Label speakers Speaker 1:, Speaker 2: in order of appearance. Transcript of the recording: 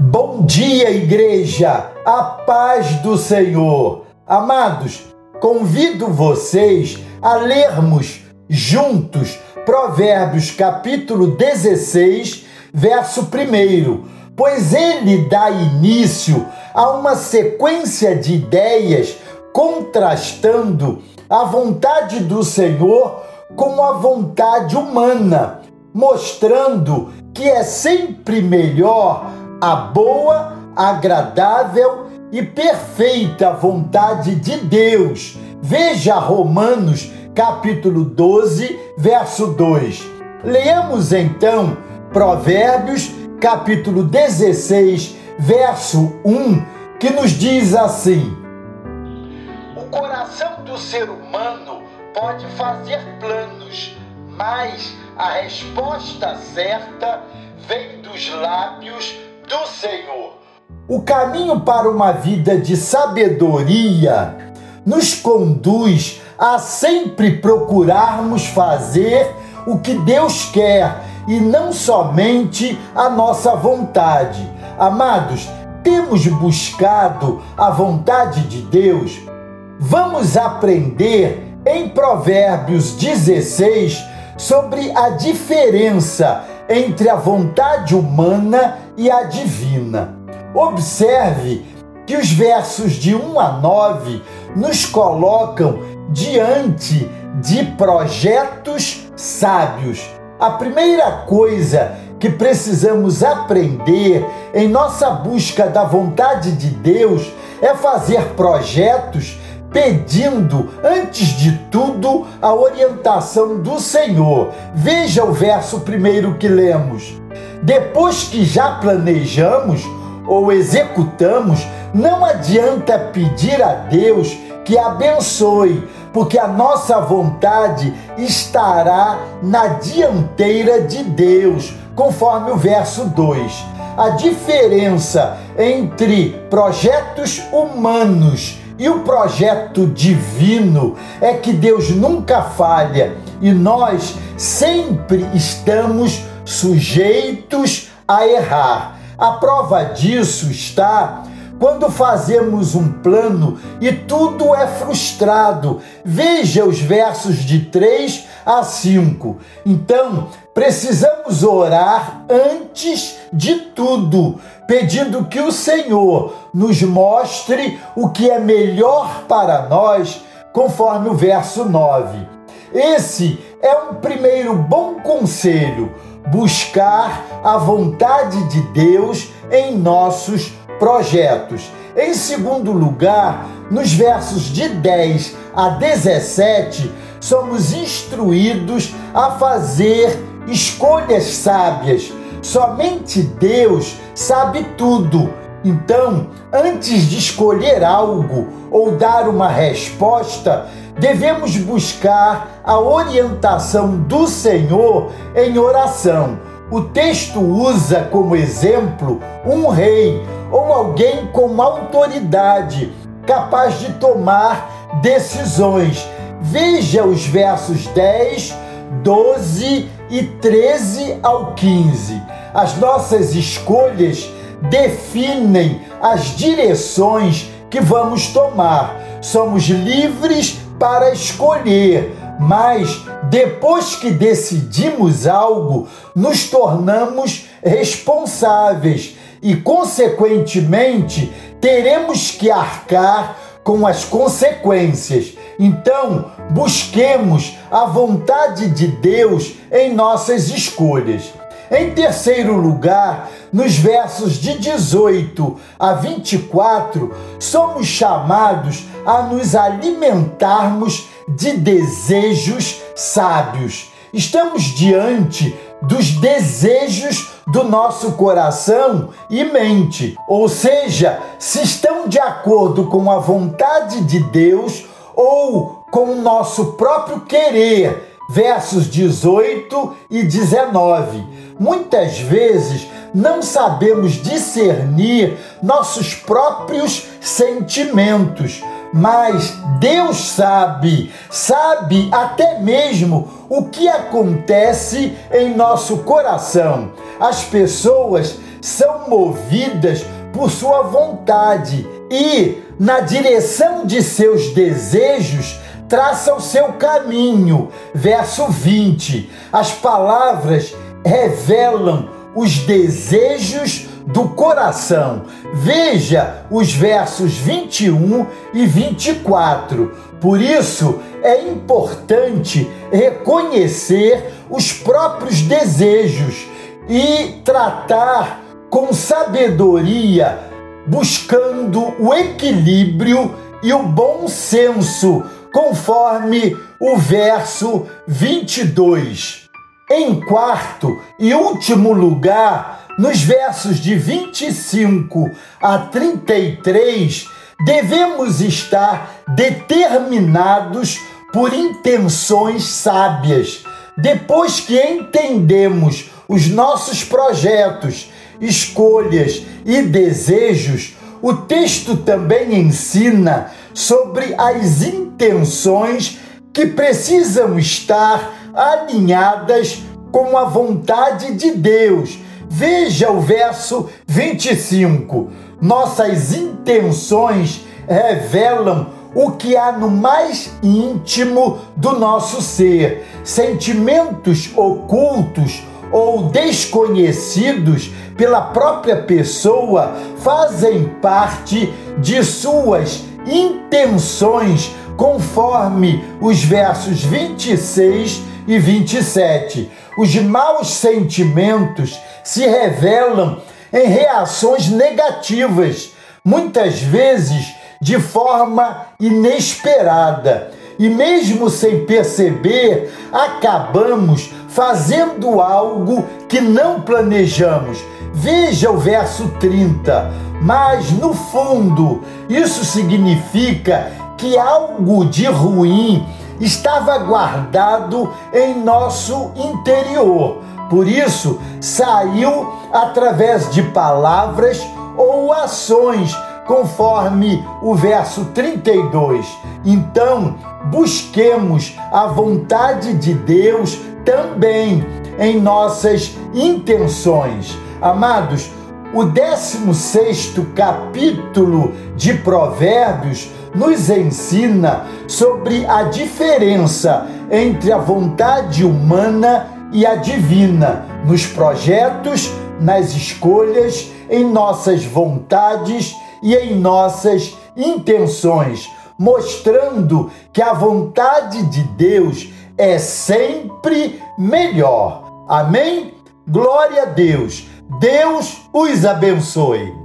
Speaker 1: Bom dia, igreja! A paz do Senhor! Amados, convido vocês a lermos juntos Provérbios capítulo 16, verso 1, pois ele dá início a uma sequência de ideias contrastando a vontade do Senhor com a vontade humana, mostrando que é sempre melhor a boa, agradável e perfeita vontade de Deus. Veja Romanos capítulo 12, verso 2. Leamos então Provérbios capítulo 16, verso 1, que nos diz assim: O coração do ser humano pode fazer planos, mas a resposta certa vem dos lábios do Senhor. O caminho para uma vida de sabedoria nos conduz a sempre procurarmos fazer o que Deus quer e não somente a nossa vontade. Amados, temos buscado a vontade de Deus? Vamos aprender em Provérbios 16 sobre a diferença entre a vontade humana e a divina. Observe que os versos de 1 a 9 nos colocam diante de projetos sábios. A primeira coisa que precisamos aprender em nossa busca da vontade de Deus é fazer projetos pedindo, antes de tudo, a orientação do Senhor. Veja o verso primeiro que lemos. Depois que já planejamos ou executamos, não adianta pedir a Deus que abençoe, porque a nossa vontade estará na dianteira de Deus, conforme o verso 2. A diferença entre projetos humanos e o projeto divino é que Deus nunca falha e nós sempre estamos sujeitos a errar. A prova disso está quando fazemos um plano e tudo é frustrado. Veja os versos de 3 a 5. Então, precisamos orar antes de tudo, pedindo que o Senhor nos mostre o que é melhor para nós, conforme o verso 9. Esse é um primeiro bom conselho, buscar a vontade de Deus em nossos projetos. Em segundo lugar, nos versos de 10 a 17, somos instruídos a fazer escolhas sábias. Somente Deus sabe tudo. Então, antes de escolher algo ou dar uma resposta, devemos buscar a orientação do Senhor em oração. O texto usa como exemplo um rei ou alguém com autoridade, capaz de tomar decisões. Veja os versos 10, 12 e 13 ao 15. As nossas escolhas definem as direções que vamos tomar. Somos livres para escolher, mas depois que decidimos algo, nos tornamos responsáveis e, consequentemente, teremos que arcar com as consequências. Então, busquemos a vontade de Deus em nossas escolhas. Em terceiro lugar, nos versos de 18 a 24, somos chamados a nos alimentarmos de desejos sábios. Estamos diante dos desejos do nosso coração e mente, ou seja, se estão de acordo com a vontade de Deus ou com o nosso próprio querer. Versos 18 e 19. Muitas vezes não sabemos discernir nossos próprios sentimentos mas Deus sabe, sabe até mesmo o que acontece em nosso coração. As pessoas são movidas por sua vontade e, na direção de seus desejos, traçam seu caminho. Verso 20. As palavras revelam os desejos do coração. Veja os versos 21 e 24. Por isso é importante reconhecer os próprios desejos e tratar com sabedoria, buscando o equilíbrio e o bom senso, conforme o verso 22. Em quarto e último lugar, nos versos de 25 a 33, devemos estar determinados por intenções sábias. Depois que entendemos os nossos projetos, escolhas e desejos, o texto também ensina sobre as intenções que precisam estar alinhadas com a vontade de Deus Veja o verso 25. Nossas intenções revelam o que há no mais íntimo do nosso ser. Sentimentos ocultos ou desconhecidos pela própria pessoa fazem parte de suas intenções, conforme os versos 26 e 27. Os maus sentimentos se revelam em reações negativas, muitas vezes de forma inesperada. E mesmo sem perceber, acabamos fazendo algo que não planejamos. Veja o verso 30. Mas no fundo, isso significa que algo de ruim estava guardado em nosso interior por isso, saiu através de palavras ou ações, conforme o verso 32. Então, busquemos a vontade de Deus também em nossas intenções. Amados, o 16 capítulo de Provérbios nos ensina sobre a diferença entre a vontade humana e a divina nos projetos, nas escolhas, em nossas vontades e em nossas intenções, mostrando que a vontade de Deus é sempre melhor. Amém? Glória a Deus. Deus os abençoe.